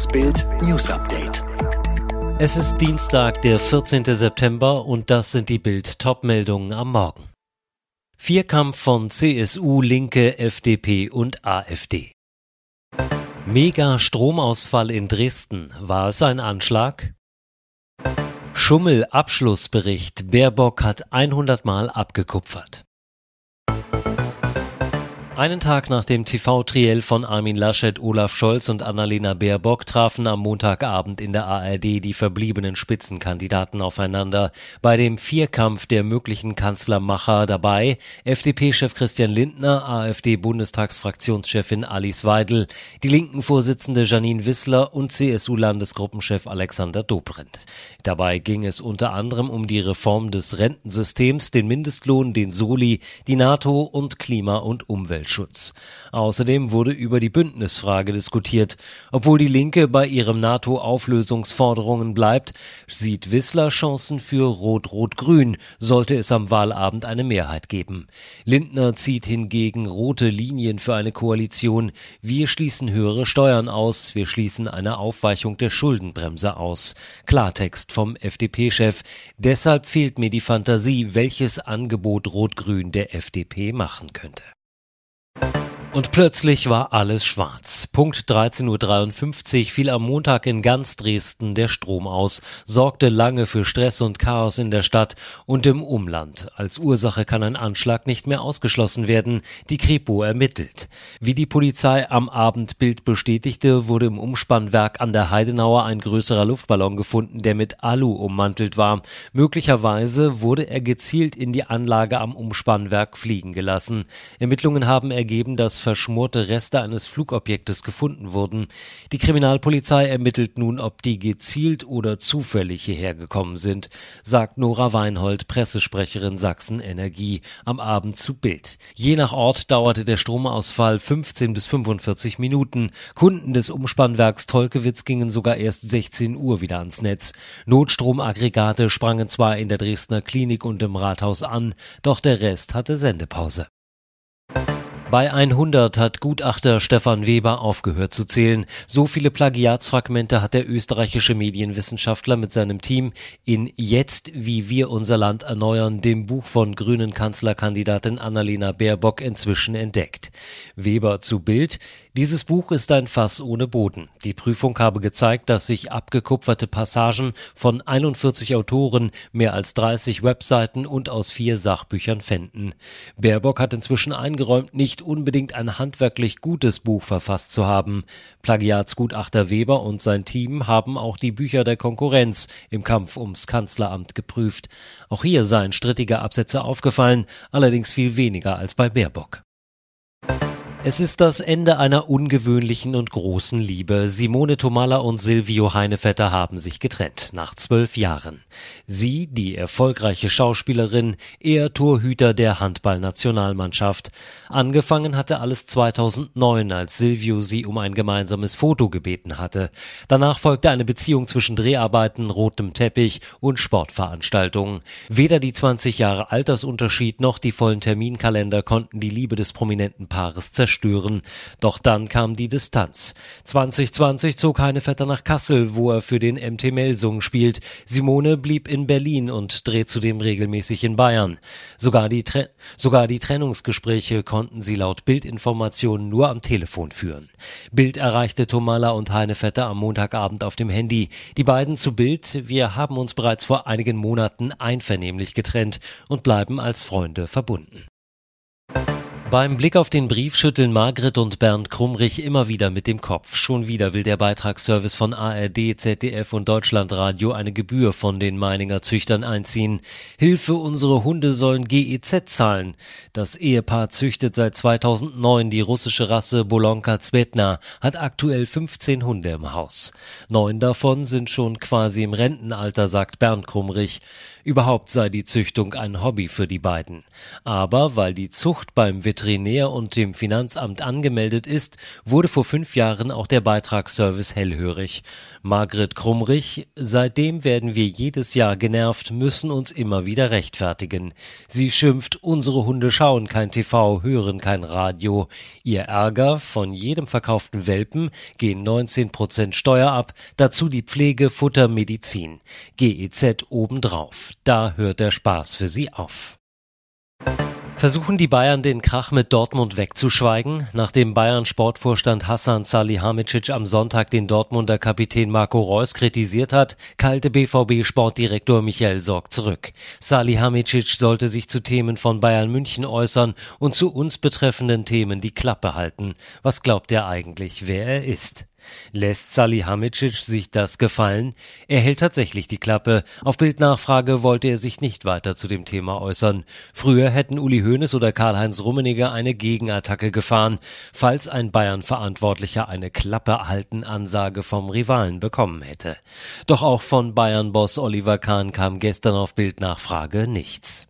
Das Bild News Update. Es ist Dienstag, der 14. September und das sind die Bild Topmeldungen am Morgen. Vierkampf von CSU, Linke, FDP und AfD. Mega Stromausfall in Dresden. War es ein Anschlag? Schummel Abschlussbericht. Baerbock hat 100 Mal abgekupfert. Einen Tag nach dem TV-Triell von Armin Laschet, Olaf Scholz und Annalena Baerbock trafen am Montagabend in der ARD die verbliebenen Spitzenkandidaten aufeinander. Bei dem Vierkampf der möglichen Kanzlermacher dabei FDP-Chef Christian Lindner, AfD-Bundestagsfraktionschefin Alice Weidel, die Linken-Vorsitzende Janine Wissler und CSU-Landesgruppenchef Alexander Dobrindt. Dabei ging es unter anderem um die Reform des Rentensystems, den Mindestlohn, den Soli, die NATO und Klima- und Umwelt. Umweltschutz. Außerdem wurde über die Bündnisfrage diskutiert. Obwohl die Linke bei ihren NATO-Auflösungsforderungen bleibt, sieht Wissler Chancen für Rot-Rot-Grün, sollte es am Wahlabend eine Mehrheit geben. Lindner zieht hingegen rote Linien für eine Koalition. Wir schließen höhere Steuern aus, wir schließen eine Aufweichung der Schuldenbremse aus. Klartext vom FDP-Chef. Deshalb fehlt mir die Fantasie, welches Angebot Rot-Grün der FDP machen könnte. Und plötzlich war alles schwarz. Punkt 13.53 Uhr fiel am Montag in ganz Dresden der Strom aus, sorgte lange für Stress und Chaos in der Stadt und im Umland. Als Ursache kann ein Anschlag nicht mehr ausgeschlossen werden. Die Kripo ermittelt. Wie die Polizei am Abendbild bestätigte, wurde im Umspannwerk an der Heidenauer ein größerer Luftballon gefunden, der mit Alu ummantelt war. Möglicherweise wurde er gezielt in die Anlage am Umspannwerk fliegen gelassen. Ermittlungen haben ergeben, dass verschmorte Reste eines Flugobjektes gefunden wurden. Die Kriminalpolizei ermittelt nun, ob die gezielt oder zufällig hierher gekommen sind, sagt Nora Weinhold, Pressesprecherin Sachsen Energie, am Abend zu Bild. Je nach Ort dauerte der Stromausfall 15 bis 45 Minuten. Kunden des Umspannwerks Tolkewitz gingen sogar erst 16 Uhr wieder ans Netz. Notstromaggregate sprangen zwar in der Dresdner Klinik und im Rathaus an, doch der Rest hatte Sendepause. Bei 100 hat Gutachter Stefan Weber aufgehört zu zählen. So viele Plagiatsfragmente hat der österreichische Medienwissenschaftler mit seinem Team in Jetzt, wie wir unser Land erneuern, dem Buch von grünen Kanzlerkandidatin Annalena Baerbock inzwischen entdeckt. Weber zu Bild. Dieses Buch ist ein Fass ohne Boden. Die Prüfung habe gezeigt, dass sich abgekupferte Passagen von 41 Autoren, mehr als 30 Webseiten und aus vier Sachbüchern fänden. Baerbock hat inzwischen eingeräumt, nicht nicht unbedingt ein handwerklich gutes Buch verfasst zu haben. Plagiatsgutachter Weber und sein Team haben auch die Bücher der Konkurrenz im Kampf ums Kanzleramt geprüft. Auch hier seien strittige Absätze aufgefallen, allerdings viel weniger als bei Baerbock. Es ist das Ende einer ungewöhnlichen und großen Liebe. Simone Tomalla und Silvio Heinevetter haben sich getrennt, nach zwölf Jahren. Sie, die erfolgreiche Schauspielerin, er Torhüter der Handballnationalmannschaft. Angefangen hatte alles 2009, als Silvio sie um ein gemeinsames Foto gebeten hatte. Danach folgte eine Beziehung zwischen Dreharbeiten, rotem Teppich und Sportveranstaltungen. Weder die 20 Jahre Altersunterschied noch die vollen Terminkalender konnten die Liebe des prominenten Paares zerstören zerstören. Doch dann kam die Distanz. 2020 zog Heinevetter nach Kassel, wo er für den MT Melsung spielt. Simone blieb in Berlin und dreht zudem regelmäßig in Bayern. Sogar die, Tre sogar die Trennungsgespräche konnten sie laut Bildinformationen nur am Telefon führen. Bild erreichte Tomala und Heinevetter am Montagabend auf dem Handy. Die beiden zu Bild, wir haben uns bereits vor einigen Monaten einvernehmlich getrennt und bleiben als Freunde verbunden. Beim Blick auf den Brief schütteln Margret und Bernd Krumrich immer wieder mit dem Kopf. Schon wieder will der Beitragsservice von ARD, ZDF und Deutschlandradio eine Gebühr von den Meininger Züchtern einziehen. Hilfe, unsere Hunde sollen GEZ zahlen. Das Ehepaar züchtet seit 2009 die russische Rasse Bolonka Zvetna, hat aktuell 15 Hunde im Haus. Neun davon sind schon quasi im Rentenalter, sagt Bernd Krumrich. Überhaupt sei die Züchtung ein Hobby für die beiden. Aber weil die Zucht beim Veterinario Veterinär und dem Finanzamt angemeldet ist, wurde vor fünf Jahren auch der Beitragsservice hellhörig. Margret Krummrich, seitdem werden wir jedes Jahr genervt, müssen uns immer wieder rechtfertigen. Sie schimpft, unsere Hunde schauen kein TV, hören kein Radio. Ihr Ärger, von jedem verkauften Welpen gehen 19 Prozent Steuer ab, dazu die Pflege, Futter, Medizin. GEZ obendrauf. Da hört der Spaß für sie auf. Versuchen die Bayern den Krach mit Dortmund wegzuschweigen? Nachdem Bayern Sportvorstand Hassan Salihamidzic am Sonntag den Dortmunder Kapitän Marco Reus kritisiert hat, kalte BVB Sportdirektor Michael Sorg zurück. Salihamidzic sollte sich zu Themen von Bayern München äußern und zu uns betreffenden Themen die Klappe halten. Was glaubt er eigentlich, wer er ist? Lässt Salihamidzic sich das gefallen? Er hält tatsächlich die Klappe. Auf Bildnachfrage wollte er sich nicht weiter zu dem Thema äußern. Früher hätten Uli Hoeneß oder Karl-Heinz Rummenigge eine Gegenattacke gefahren, falls ein Bayern-Verantwortlicher eine Klappe halten Ansage vom Rivalen bekommen hätte. Doch auch von Bayern-Boss Oliver Kahn kam gestern auf Bildnachfrage nichts.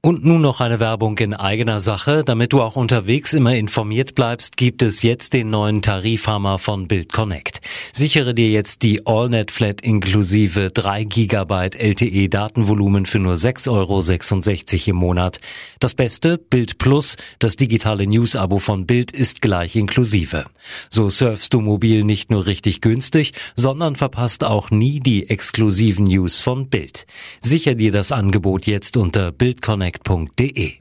Und nun noch eine Werbung in eigener Sache. Damit du auch unterwegs immer informiert bleibst, gibt es jetzt den neuen Tarifhammer von Bild Connect. Sichere dir jetzt die AllNet Flat inklusive 3 GB LTE Datenvolumen für nur 6,66 Euro im Monat. Das Beste, Bild Plus, das digitale News-Abo von Bild ist gleich inklusive. So surfst du mobil nicht nur richtig günstig, sondern verpasst auch nie die exklusiven News von Bild. Sicher dir das Angebot jetzt unter bildconnect connect.de